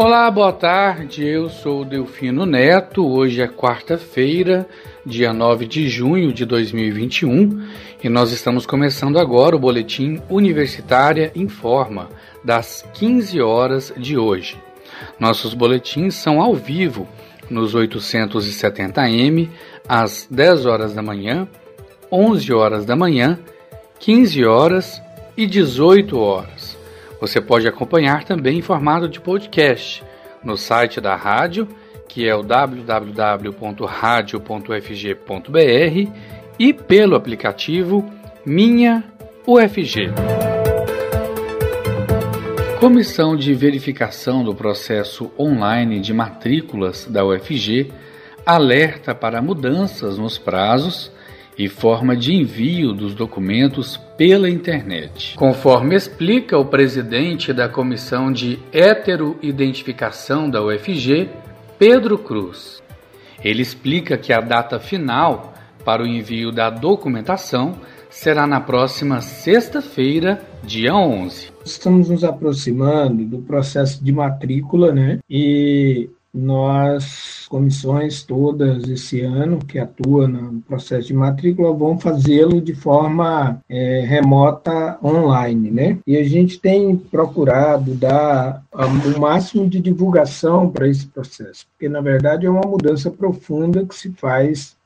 Olá, boa tarde. Eu sou Delfino Neto. Hoje é quarta-feira, dia 9 de junho de 2021, e nós estamos começando agora o boletim Universitária Informa das 15 horas de hoje. Nossos boletins são ao vivo nos 870m às 10 horas da manhã, 11 horas da manhã, 15 horas e 18 horas. Você pode acompanhar também em formato de podcast no site da rádio, que é o www.radio.ufg.br e pelo aplicativo Minha UFG. Comissão de Verificação do Processo Online de Matrículas da UFG alerta para mudanças nos prazos e forma de envio dos documentos pela internet. Conforme explica o presidente da Comissão de Heteroidentificação da UFG, Pedro Cruz. Ele explica que a data final para o envio da documentação será na próxima sexta-feira, dia 11. Estamos nos aproximando do processo de matrícula, né? E nós, comissões todas esse ano que atuam no processo de matrícula, vão fazê-lo de forma é, remota online, né? E a gente tem procurado dar o máximo de divulgação para esse processo, porque na verdade é uma mudança profunda que se faz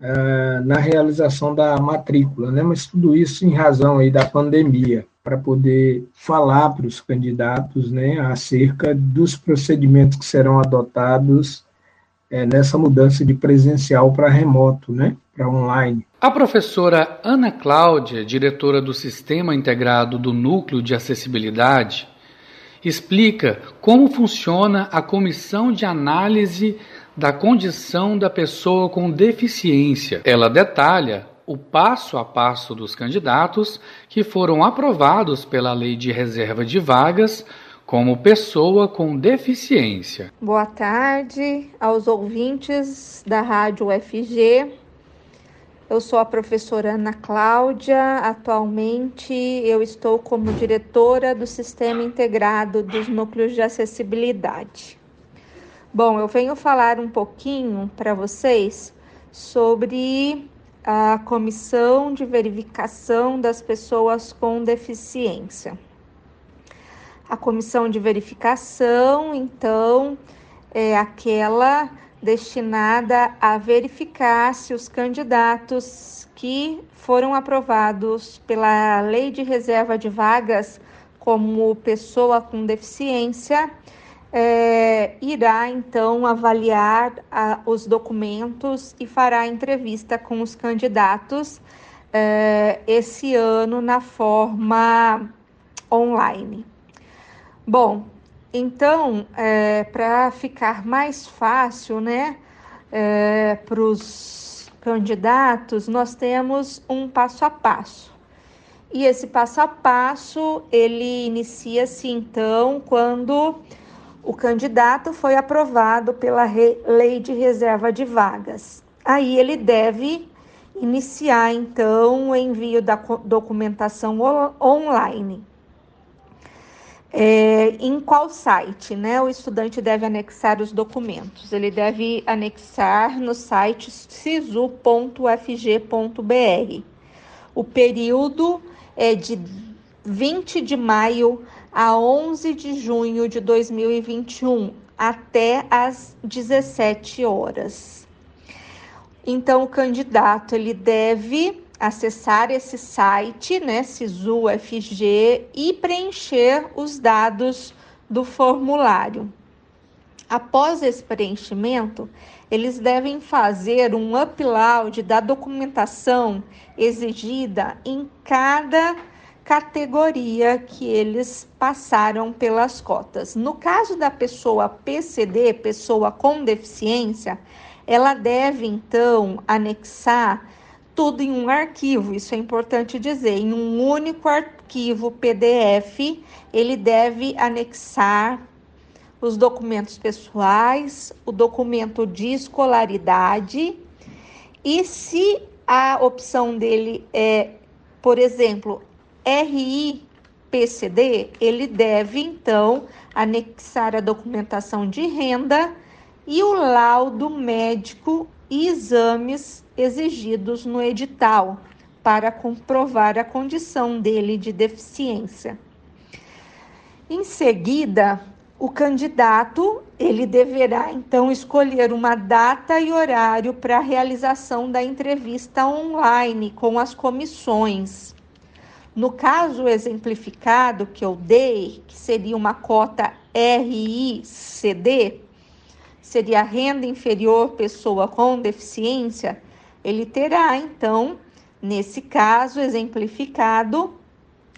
uh, na realização da matrícula, né? Mas tudo isso em razão aí da pandemia para poder falar para os candidatos né, acerca dos procedimentos que serão adotados é, nessa mudança de presencial para remoto, né, para online. A professora Ana Cláudia, diretora do Sistema Integrado do Núcleo de Acessibilidade, explica como funciona a comissão de análise da condição da pessoa com deficiência. Ela detalha o passo a passo dos candidatos que foram aprovados pela Lei de Reserva de Vagas como pessoa com deficiência. Boa tarde aos ouvintes da Rádio UFG. Eu sou a professora Ana Cláudia. Atualmente eu estou como diretora do Sistema Integrado dos Núcleos de Acessibilidade. Bom, eu venho falar um pouquinho para vocês sobre a Comissão de Verificação das Pessoas com Deficiência. A comissão de verificação, então, é aquela destinada a verificar se os candidatos que foram aprovados pela Lei de Reserva de Vagas como pessoa com deficiência é, irá então avaliar a, os documentos e fará entrevista com os candidatos é, esse ano na forma online. Bom, então, é, para ficar mais fácil, né, é, para os candidatos, nós temos um passo a passo. E esse passo a passo, ele inicia-se então quando o candidato foi aprovado pela Lei de Reserva de Vagas. Aí ele deve iniciar então o envio da documentação online. É, em qual site, né? O estudante deve anexar os documentos. Ele deve anexar no site sisu.fg.br. O período é de 20 de maio a 11 de junho de 2021, até às 17 horas. Então, o candidato ele deve acessar esse site, né, Sisu FG, e preencher os dados do formulário. Após esse preenchimento, eles devem fazer um upload da documentação exigida em cada categoria que eles passaram pelas cotas. No caso da pessoa PCD, pessoa com deficiência, ela deve então anexar tudo em um arquivo, isso é importante dizer, em um único arquivo PDF, ele deve anexar os documentos pessoais, o documento de escolaridade e se a opção dele é, por exemplo, RI, PCD, ele deve então anexar a documentação de renda e o laudo médico e exames exigidos no edital para comprovar a condição dele de deficiência. Em seguida, o candidato ele deverá então escolher uma data e horário para a realização da entrevista online com as comissões. No caso exemplificado que eu dei, que seria uma cota RICD, seria renda inferior pessoa com deficiência, ele terá então, nesse caso exemplificado,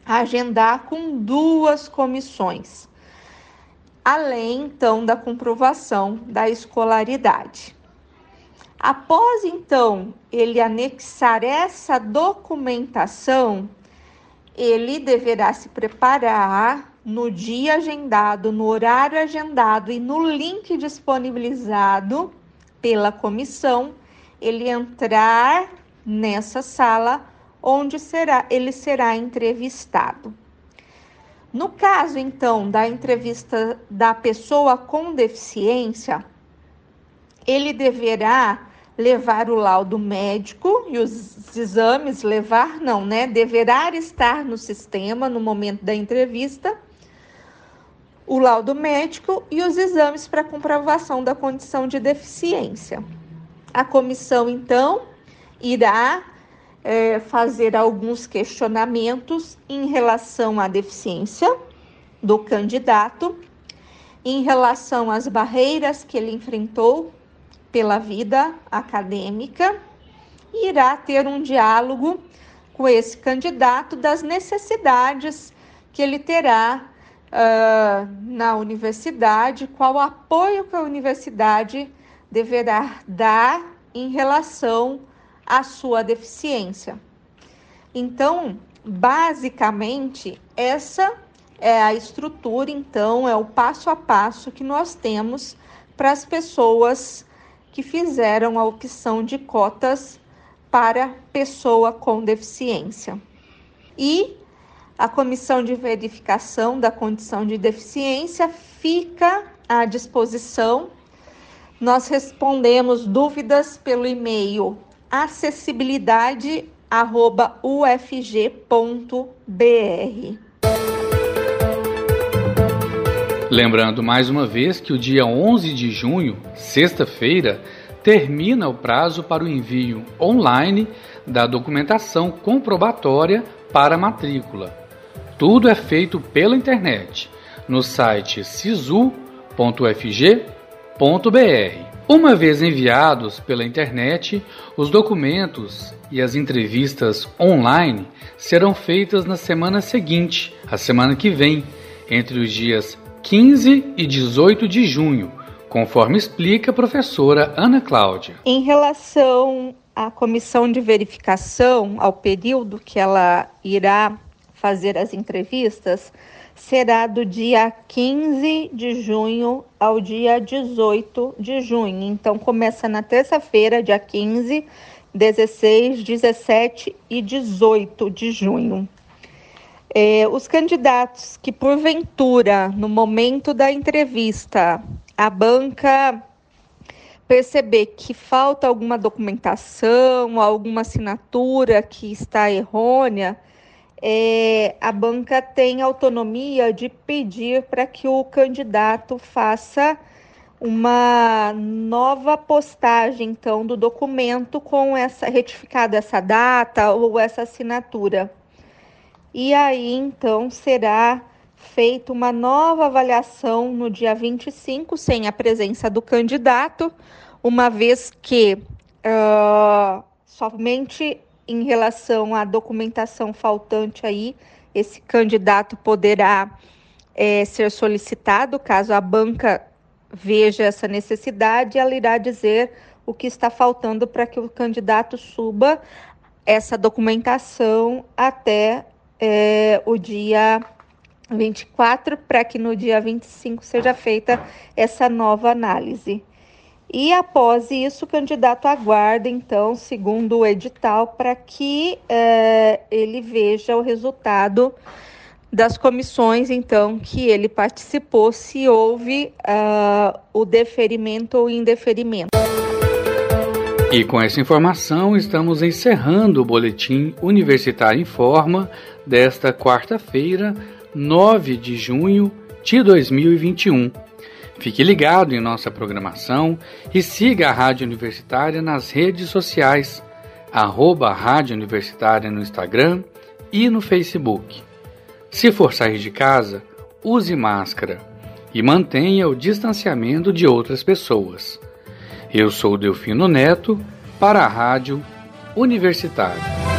agendar com duas comissões além então da comprovação da escolaridade. Após então ele anexar essa documentação, ele deverá se preparar no dia agendado, no horário agendado e no link disponibilizado pela comissão, ele entrar nessa sala onde será ele será entrevistado. No caso, então, da entrevista da pessoa com deficiência, ele deverá levar o laudo médico e os exames, levar não, né? Deverá estar no sistema no momento da entrevista, o laudo médico e os exames para comprovação da condição de deficiência. A comissão, então, irá é, fazer alguns questionamentos em relação à deficiência do candidato, em relação às barreiras que ele enfrentou pela vida acadêmica, e irá ter um diálogo com esse candidato das necessidades que ele terá uh, na universidade, qual apoio que a universidade deverá dar em relação a sua deficiência. Então, basicamente, essa é a estrutura, então, é o passo a passo que nós temos para as pessoas que fizeram a opção de cotas para pessoa com deficiência. E a comissão de verificação da condição de deficiência fica à disposição. Nós respondemos dúvidas pelo e-mail acessibilidade@ufg.br. Lembrando mais uma vez que o dia 11 de junho, sexta-feira, termina o prazo para o envio online da documentação comprobatória para matrícula. Tudo é feito pela internet no site sisu.fg.br. Uma vez enviados pela internet, os documentos e as entrevistas online serão feitas na semana seguinte, a semana que vem, entre os dias 15 e 18 de junho, conforme explica a professora Ana Cláudia. Em relação à comissão de verificação, ao período que ela irá fazer as entrevistas, será do dia 15 de junho ao dia 18 de junho. Então, começa na terça-feira, dia 15, 16, 17 e 18 de junho. É, os candidatos que, porventura, no momento da entrevista, a banca perceber que falta alguma documentação, alguma assinatura que está errônea, é, a banca tem autonomia de pedir para que o candidato faça uma nova postagem então do documento com essa retificada essa data ou essa assinatura. E aí então será feita uma nova avaliação no dia 25 sem a presença do candidato, uma vez que uh, somente em relação à documentação faltante aí, esse candidato poderá é, ser solicitado, caso a banca veja essa necessidade, ela irá dizer o que está faltando para que o candidato suba essa documentação até é, o dia 24, para que no dia 25 seja feita essa nova análise. E após isso, o candidato aguarda, então, segundo o edital, para que é, ele veja o resultado das comissões, então, que ele participou, se houve uh, o deferimento ou indeferimento. E com essa informação, estamos encerrando o Boletim Universitário em Forma desta quarta-feira, 9 de junho de 2021. Fique ligado em nossa programação e siga a Rádio Universitária nas redes sociais, arroba Rádio Universitária no Instagram e no Facebook. Se for sair de casa, use máscara e mantenha o distanciamento de outras pessoas. Eu sou Delfino Neto para a Rádio Universitária.